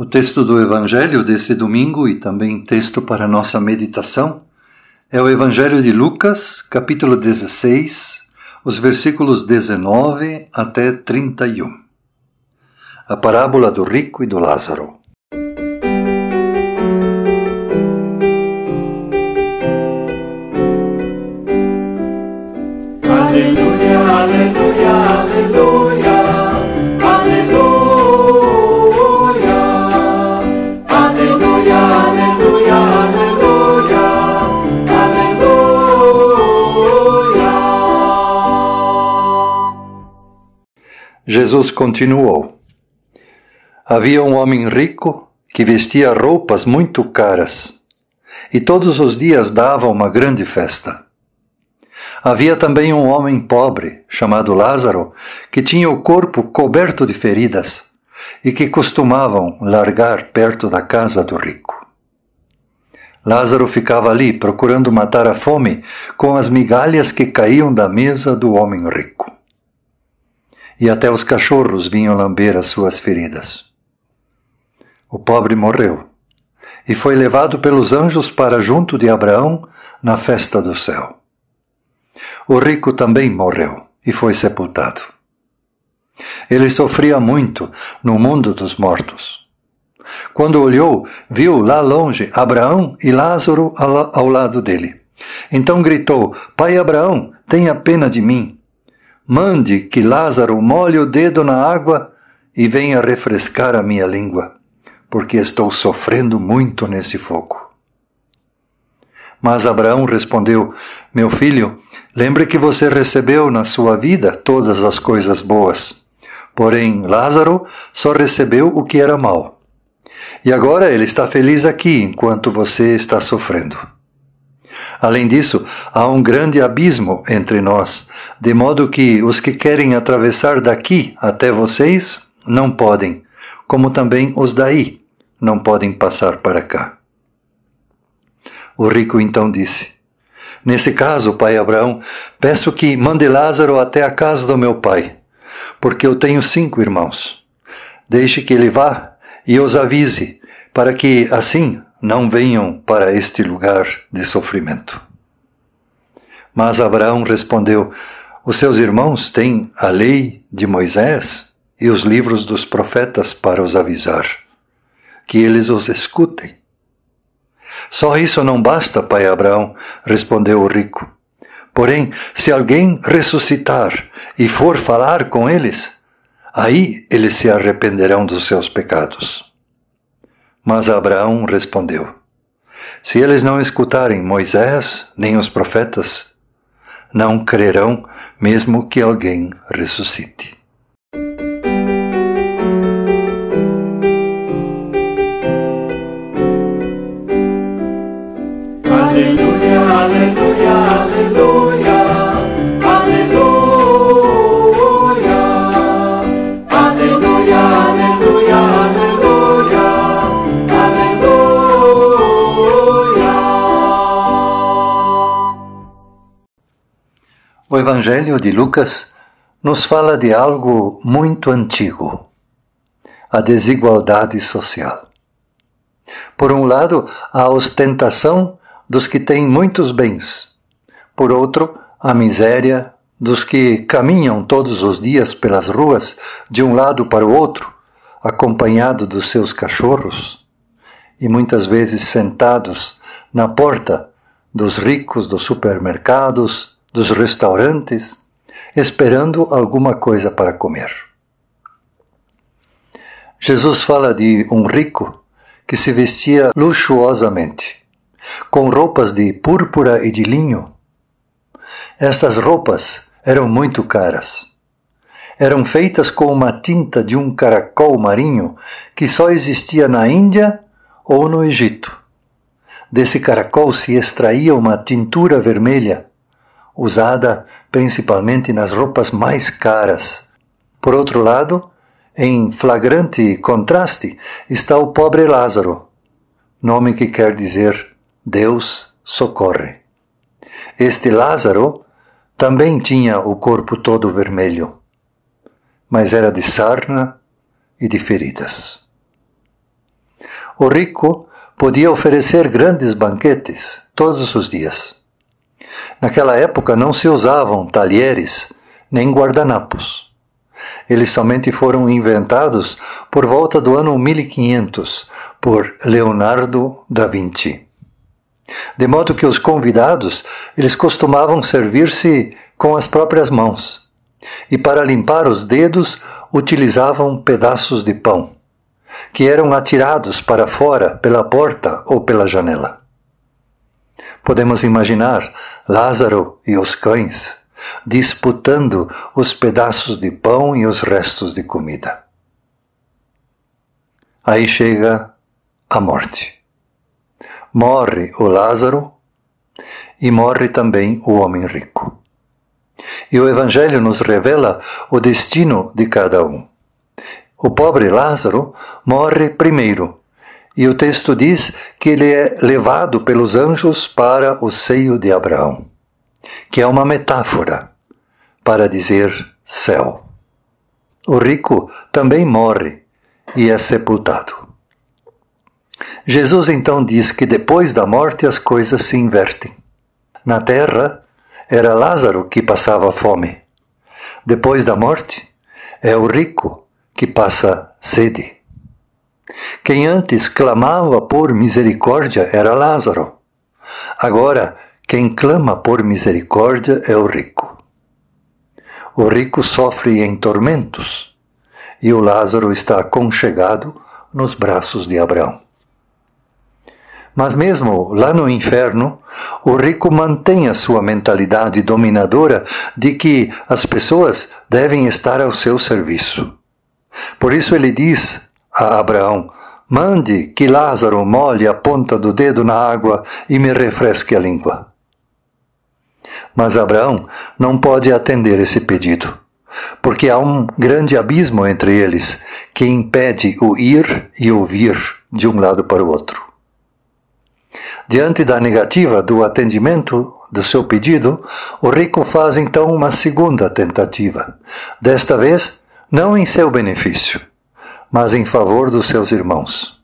O texto do Evangelho desse domingo e também texto para nossa meditação é o Evangelho de Lucas, capítulo 16, os versículos 19 até 31. A parábola do rico e do Lázaro. Aleluia, aleluia, aleluia. Jesus continuou: Havia um homem rico que vestia roupas muito caras e todos os dias dava uma grande festa. Havia também um homem pobre, chamado Lázaro, que tinha o corpo coberto de feridas e que costumavam largar perto da casa do rico. Lázaro ficava ali procurando matar a fome com as migalhas que caíam da mesa do homem rico. E até os cachorros vinham lamber as suas feridas. O pobre morreu e foi levado pelos anjos para junto de Abraão na festa do céu. O rico também morreu e foi sepultado. Ele sofria muito no mundo dos mortos. Quando olhou, viu lá longe Abraão e Lázaro ao lado dele. Então gritou: Pai Abraão, tenha pena de mim. Mande que Lázaro molhe o dedo na água e venha refrescar a minha língua, porque estou sofrendo muito nesse fogo. Mas Abraão respondeu: Meu filho, lembre que você recebeu na sua vida todas as coisas boas. Porém, Lázaro só recebeu o que era mal. E agora ele está feliz aqui enquanto você está sofrendo. Além disso, há um grande abismo entre nós, de modo que os que querem atravessar daqui até vocês não podem, como também os daí não podem passar para cá. O rico então disse: Nesse caso, pai Abraão, peço que mande Lázaro até a casa do meu pai, porque eu tenho cinco irmãos. Deixe que ele vá e os avise, para que assim não venham para este lugar de sofrimento. Mas Abraão respondeu: Os seus irmãos têm a lei de Moisés e os livros dos profetas para os avisar, que eles os escutem. Só isso não basta, pai Abraão, respondeu o rico. Porém, se alguém ressuscitar e for falar com eles, aí eles se arrependerão dos seus pecados. Mas Abraão respondeu: Se eles não escutarem Moisés nem os profetas, não crerão, mesmo que alguém ressuscite. Evangelho de Lucas nos fala de algo muito antigo: a desigualdade social. Por um lado, a ostentação dos que têm muitos bens, por outro, a miséria dos que caminham todos os dias pelas ruas de um lado para o outro, acompanhado dos seus cachorros, e muitas vezes sentados na porta dos ricos dos supermercados, dos restaurantes, esperando alguma coisa para comer. Jesus fala de um rico que se vestia luxuosamente, com roupas de púrpura e de linho. Estas roupas eram muito caras. Eram feitas com uma tinta de um caracol marinho que só existia na Índia ou no Egito. Desse caracol se extraía uma tintura vermelha, usada principalmente nas roupas mais caras. Por outro lado, em flagrante contraste está o pobre Lázaro, nome que quer dizer Deus socorre. Este Lázaro também tinha o corpo todo vermelho, mas era de sarna e de feridas. O rico podia oferecer grandes banquetes todos os dias. Naquela época não se usavam talheres nem guardanapos. Eles somente foram inventados por volta do ano 1500 por Leonardo da Vinci. De modo que os convidados, eles costumavam servir-se com as próprias mãos, e para limpar os dedos utilizavam pedaços de pão, que eram atirados para fora pela porta ou pela janela. Podemos imaginar Lázaro e os cães disputando os pedaços de pão e os restos de comida. Aí chega a morte. Morre o Lázaro e morre também o homem rico. E o Evangelho nos revela o destino de cada um. O pobre Lázaro morre primeiro, e o texto diz que ele é levado pelos anjos para o seio de Abraão, que é uma metáfora para dizer céu. O rico também morre e é sepultado. Jesus então diz que depois da morte as coisas se invertem. Na terra, era Lázaro que passava fome. Depois da morte, é o rico que passa sede. Quem antes clamava por misericórdia era Lázaro. Agora, quem clama por misericórdia é o rico. O rico sofre em tormentos e o Lázaro está aconchegado nos braços de Abraão. Mas mesmo lá no inferno, o rico mantém a sua mentalidade dominadora de que as pessoas devem estar ao seu serviço. Por isso ele diz a Abraão: Mande que Lázaro molhe a ponta do dedo na água e me refresque a língua. Mas Abraão não pode atender esse pedido, porque há um grande abismo entre eles que impede o ir e o vir de um lado para o outro. Diante da negativa do atendimento do seu pedido, o rico faz então uma segunda tentativa, desta vez não em seu benefício, mas em favor dos seus irmãos.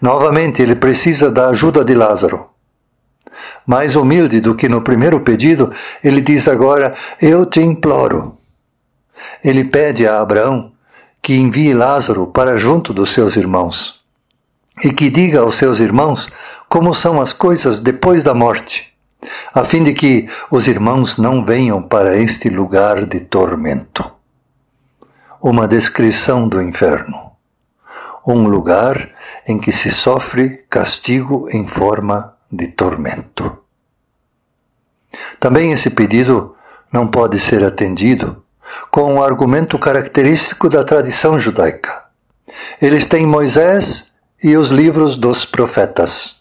Novamente, ele precisa da ajuda de Lázaro. Mais humilde do que no primeiro pedido, ele diz agora: Eu te imploro. Ele pede a Abraão que envie Lázaro para junto dos seus irmãos e que diga aos seus irmãos como são as coisas depois da morte, a fim de que os irmãos não venham para este lugar de tormento. Uma descrição do inferno. Um lugar em que se sofre castigo em forma de tormento. Também esse pedido não pode ser atendido com um argumento característico da tradição judaica. Eles têm Moisés e os livros dos profetas,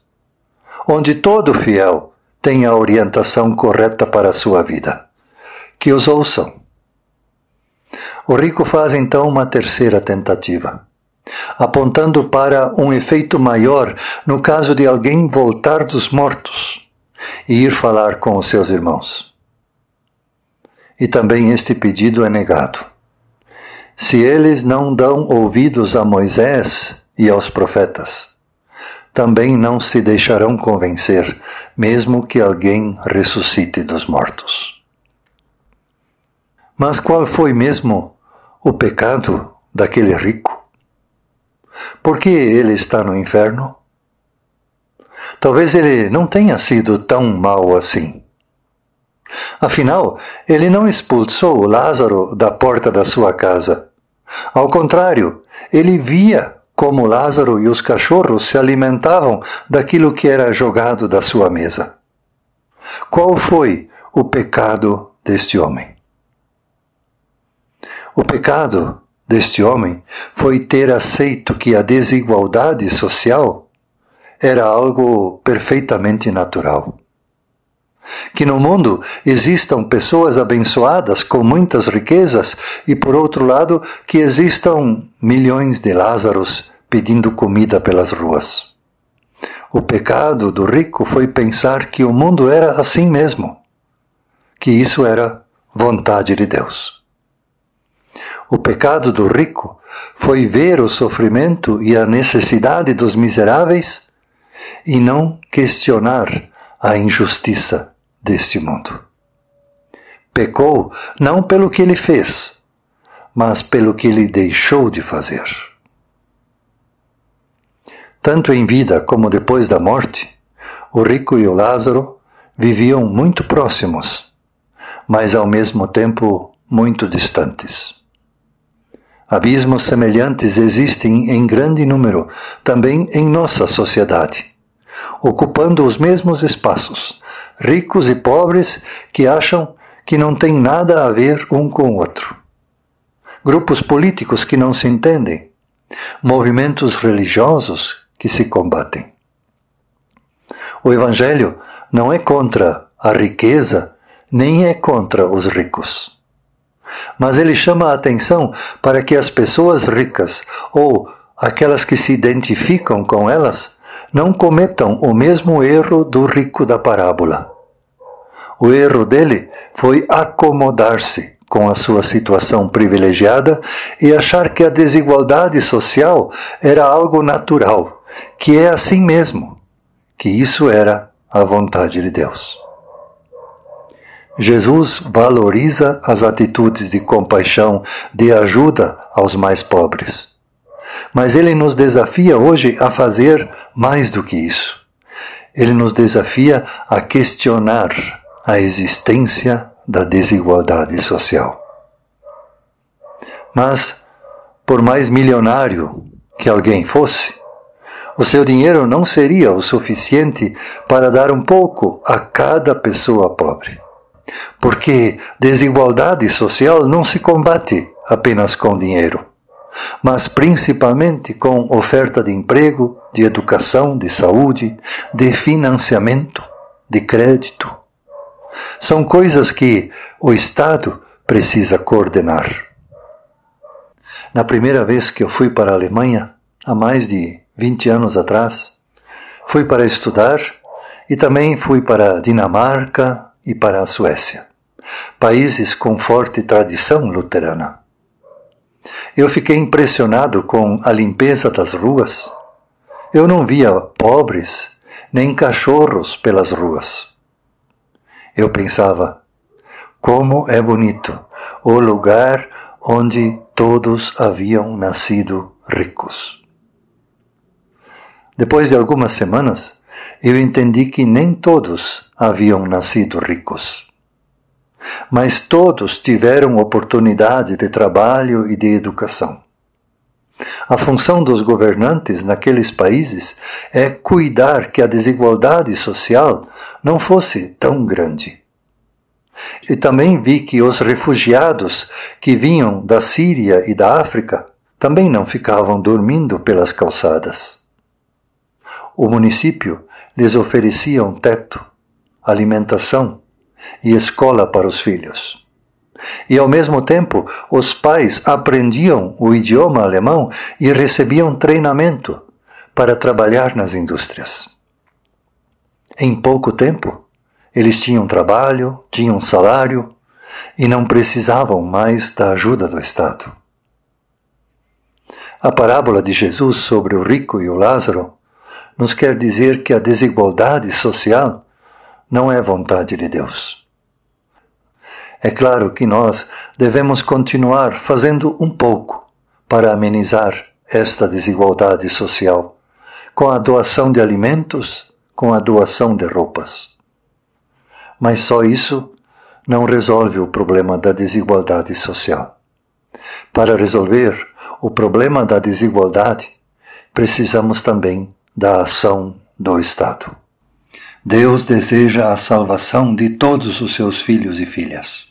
onde todo fiel tem a orientação correta para a sua vida. Que os ouçam. O rico faz então uma terceira tentativa, apontando para um efeito maior no caso de alguém voltar dos mortos e ir falar com os seus irmãos. E também este pedido é negado. Se eles não dão ouvidos a Moisés e aos profetas, também não se deixarão convencer, mesmo que alguém ressuscite dos mortos. Mas qual foi mesmo o pecado daquele rico? Por que ele está no inferno? Talvez ele não tenha sido tão mau assim. Afinal, ele não expulsou Lázaro da porta da sua casa. Ao contrário, ele via como Lázaro e os cachorros se alimentavam daquilo que era jogado da sua mesa. Qual foi o pecado deste homem? O pecado deste homem foi ter aceito que a desigualdade social era algo perfeitamente natural. Que no mundo existam pessoas abençoadas com muitas riquezas e, por outro lado, que existam milhões de Lázaros pedindo comida pelas ruas. O pecado do rico foi pensar que o mundo era assim mesmo, que isso era vontade de Deus. O pecado do rico foi ver o sofrimento e a necessidade dos miseráveis e não questionar a injustiça deste mundo. Pecou não pelo que ele fez, mas pelo que ele deixou de fazer. Tanto em vida como depois da morte, o rico e o Lázaro viviam muito próximos, mas ao mesmo tempo muito distantes. Abismos semelhantes existem em grande número também em nossa sociedade, ocupando os mesmos espaços, ricos e pobres que acham que não têm nada a ver um com o outro. Grupos políticos que não se entendem, movimentos religiosos que se combatem. O Evangelho não é contra a riqueza, nem é contra os ricos. Mas ele chama a atenção para que as pessoas ricas ou aquelas que se identificam com elas não cometam o mesmo erro do rico da parábola. O erro dele foi acomodar-se com a sua situação privilegiada e achar que a desigualdade social era algo natural, que é assim mesmo, que isso era a vontade de Deus. Jesus valoriza as atitudes de compaixão, de ajuda aos mais pobres. Mas ele nos desafia hoje a fazer mais do que isso. Ele nos desafia a questionar a existência da desigualdade social. Mas, por mais milionário que alguém fosse, o seu dinheiro não seria o suficiente para dar um pouco a cada pessoa pobre. Porque desigualdade social não se combate apenas com dinheiro, mas principalmente com oferta de emprego, de educação, de saúde, de financiamento, de crédito. São coisas que o Estado precisa coordenar. Na primeira vez que eu fui para a Alemanha, há mais de 20 anos atrás, fui para estudar e também fui para Dinamarca e para a Suécia, países com forte tradição luterana. Eu fiquei impressionado com a limpeza das ruas. Eu não via pobres nem cachorros pelas ruas. Eu pensava, como é bonito o lugar onde todos haviam nascido ricos. Depois de algumas semanas, eu entendi que nem todos haviam nascido ricos. Mas todos tiveram oportunidade de trabalho e de educação. A função dos governantes naqueles países é cuidar que a desigualdade social não fosse tão grande. E também vi que os refugiados que vinham da Síria e da África também não ficavam dormindo pelas calçadas. O município lhes oferecia um teto, alimentação e escola para os filhos. E ao mesmo tempo, os pais aprendiam o idioma alemão e recebiam treinamento para trabalhar nas indústrias. Em pouco tempo, eles tinham trabalho, tinham salário e não precisavam mais da ajuda do Estado. A parábola de Jesus sobre o rico e o Lázaro nos quer dizer que a desigualdade social não é vontade de Deus. É claro que nós devemos continuar fazendo um pouco para amenizar esta desigualdade social, com a doação de alimentos, com a doação de roupas. Mas só isso não resolve o problema da desigualdade social. Para resolver o problema da desigualdade, precisamos também da ação do Estado. Deus deseja a salvação de todos os seus filhos e filhas.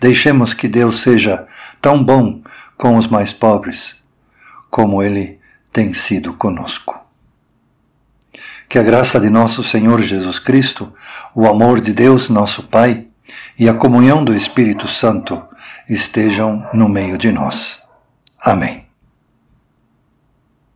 Deixemos que Deus seja tão bom com os mais pobres como Ele tem sido conosco. Que a graça de nosso Senhor Jesus Cristo, o amor de Deus, nosso Pai, e a comunhão do Espírito Santo estejam no meio de nós. Amém.